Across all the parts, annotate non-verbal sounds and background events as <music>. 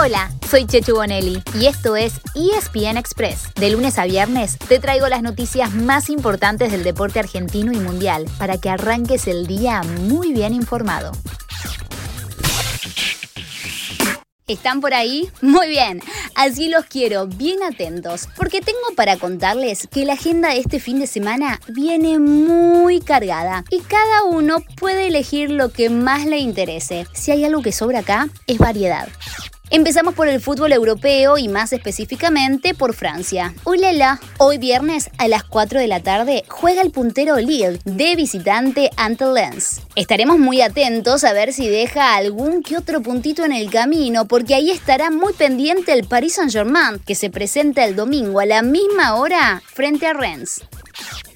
Hola, soy Chechu Bonelli y esto es ESPN Express. De lunes a viernes te traigo las noticias más importantes del deporte argentino y mundial para que arranques el día muy bien informado. ¿Están por ahí? Muy bien, así los quiero, bien atentos, porque tengo para contarles que la agenda de este fin de semana viene muy cargada y cada uno puede elegir lo que más le interese. Si hay algo que sobra acá, es variedad. Empezamos por el fútbol europeo y más específicamente por Francia. Hoy viernes a las 4 de la tarde juega el puntero Lille de visitante ante Lens. Estaremos muy atentos a ver si deja algún que otro puntito en el camino porque ahí estará muy pendiente el Paris Saint-Germain que se presenta el domingo a la misma hora frente a Rennes.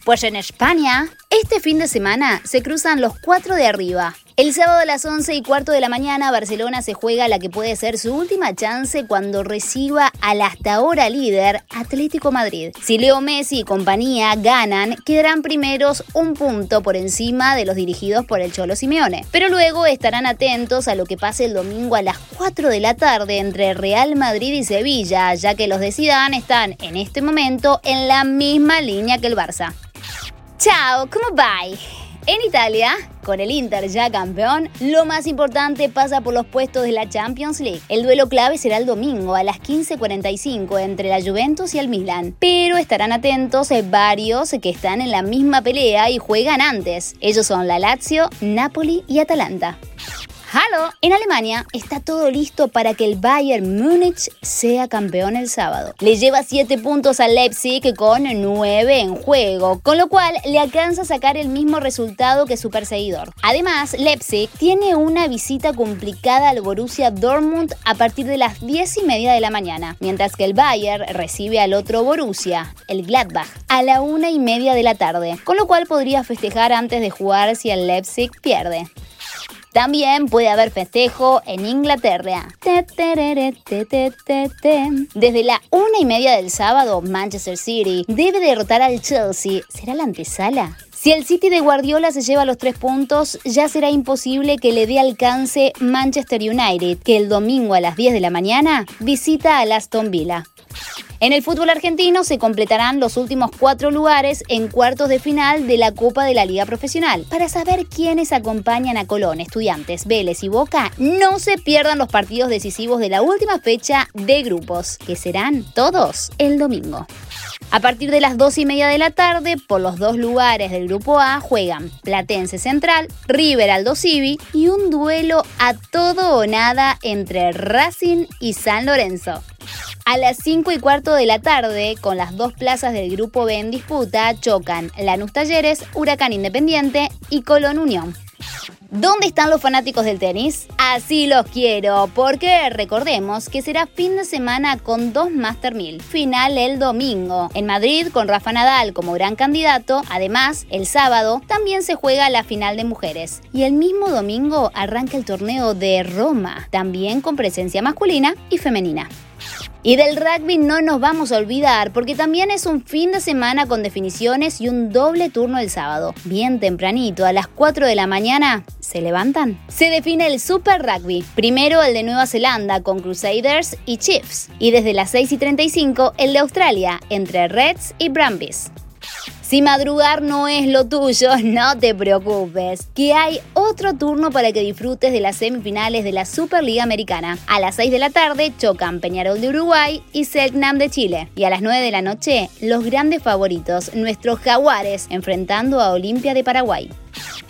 Pues en España, este fin de semana se cruzan los cuatro de arriba. El sábado a las 11 y cuarto de la mañana, Barcelona se juega la que puede ser su última chance cuando reciba al hasta ahora líder Atlético Madrid. Si Leo Messi y compañía ganan, quedarán primeros un punto por encima de los dirigidos por el Cholo Simeone. Pero luego estarán atentos a lo que pase el domingo a las 4 de la tarde entre Real Madrid y Sevilla, ya que los de Zidane están en este momento en la misma línea que el Barça. Chao, ¿cómo va? En Italia, con el Inter ya campeón, lo más importante pasa por los puestos de la Champions League. El duelo clave será el domingo a las 15.45 entre la Juventus y el Milan. Pero estarán atentos varios que están en la misma pelea y juegan antes. Ellos son la Lazio, Napoli y Atalanta. ¡Halo! En Alemania está todo listo para que el Bayern Múnich sea campeón el sábado. Le lleva 7 puntos al Leipzig con 9 en juego, con lo cual le alcanza a sacar el mismo resultado que su perseguidor. Además, Leipzig tiene una visita complicada al Borussia Dortmund a partir de las 10 y media de la mañana, mientras que el Bayern recibe al otro Borussia, el Gladbach, a la 1 y media de la tarde, con lo cual podría festejar antes de jugar si el Leipzig pierde. También puede haber festejo en Inglaterra. Desde la una y media del sábado, Manchester City debe derrotar al Chelsea. ¿Será la antesala? Si el City de Guardiola se lleva los tres puntos, ya será imposible que le dé alcance Manchester United, que el domingo a las 10 de la mañana visita a Aston Villa. En el fútbol argentino se completarán los últimos cuatro lugares en cuartos de final de la Copa de la Liga Profesional. Para saber quiénes acompañan a Colón, Estudiantes, Vélez y Boca, no se pierdan los partidos decisivos de la última fecha de grupos, que serán todos el domingo. A partir de las 2 y media de la tarde, por los dos lugares del grupo A juegan Platense Central, River Aldo Civi y un duelo a todo o nada entre Racing y San Lorenzo. A las 5 y cuarto de la tarde, con las dos plazas del Grupo B en disputa, chocan Lanús Talleres, Huracán Independiente y Colón Unión. ¿Dónde están los fanáticos del tenis? Así los quiero, porque recordemos que será fin de semana con dos Master 1000. Final el domingo. En Madrid, con Rafa Nadal como gran candidato. Además, el sábado también se juega la final de mujeres. Y el mismo domingo arranca el torneo de Roma, también con presencia masculina y femenina. Y del rugby no nos vamos a olvidar porque también es un fin de semana con definiciones y un doble turno el sábado. Bien tempranito, a las 4 de la mañana, ¿se levantan? Se define el Super Rugby. Primero el de Nueva Zelanda con Crusaders y Chiefs. Y desde las 6 y 35 el de Australia entre Reds y Brumbies. Si madrugar no es lo tuyo, <laughs> no te preocupes, que hay otro turno para que disfrutes de las semifinales de la Superliga Americana. A las 6 de la tarde chocan Peñarol de Uruguay y Selknam de Chile. Y a las 9 de la noche, los grandes favoritos, nuestros jaguares, enfrentando a Olimpia de Paraguay.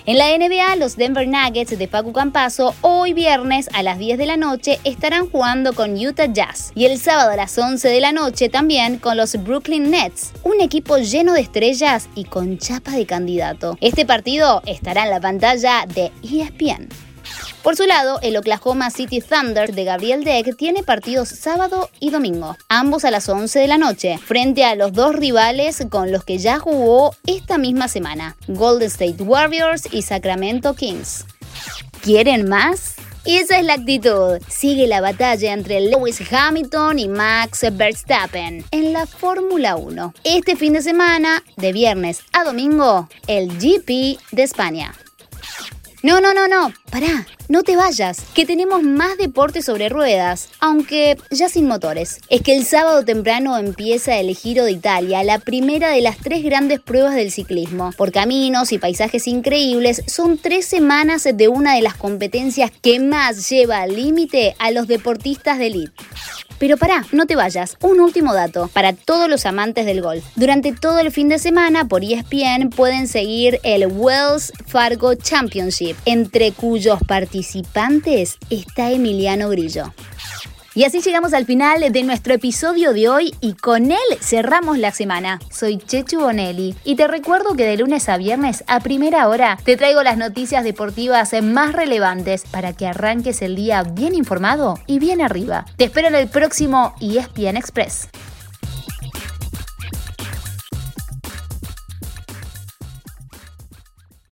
En la NBA, los Denver Nuggets de Facu Campaso hoy viernes a las 10 de la noche estarán jugando con Utah Jazz y el sábado a las 11 de la noche también con los Brooklyn Nets, un equipo lleno de estrellas y con chapa de candidato. Este partido estará en la pantalla de ESPN. Por su lado, el Oklahoma City Thunder de Gabriel Deck tiene partidos sábado y domingo, ambos a las 11 de la noche, frente a los dos rivales con los que ya jugó esta misma semana, Golden State Warriors y Sacramento Kings. ¿Quieren más? Esa es la actitud. Sigue la batalla entre Lewis Hamilton y Max Verstappen en la Fórmula 1. Este fin de semana, de viernes a domingo, el GP de España. No, no, no, no, pará. no te vayas, que tenemos más deporte sobre ruedas, aunque ya sin motores. Es que el sábado temprano empieza el Giro de Italia, la primera de las tres grandes pruebas del ciclismo. Por caminos y paisajes increíbles, son tres semanas de una de las competencias que más lleva al límite a los deportistas de elite. Pero pará, no te vayas. Un último dato para todos los amantes del golf. Durante todo el fin de semana por ESPN pueden seguir el Wells Fargo Championship, entre cuyos participantes está Emiliano Grillo. Y así llegamos al final de nuestro episodio de hoy y con él cerramos la semana. Soy Chechu Bonelli y te recuerdo que de lunes a viernes a primera hora te traigo las noticias deportivas más relevantes para que arranques el día bien informado y bien arriba. Te espero en el próximo ESPN Express.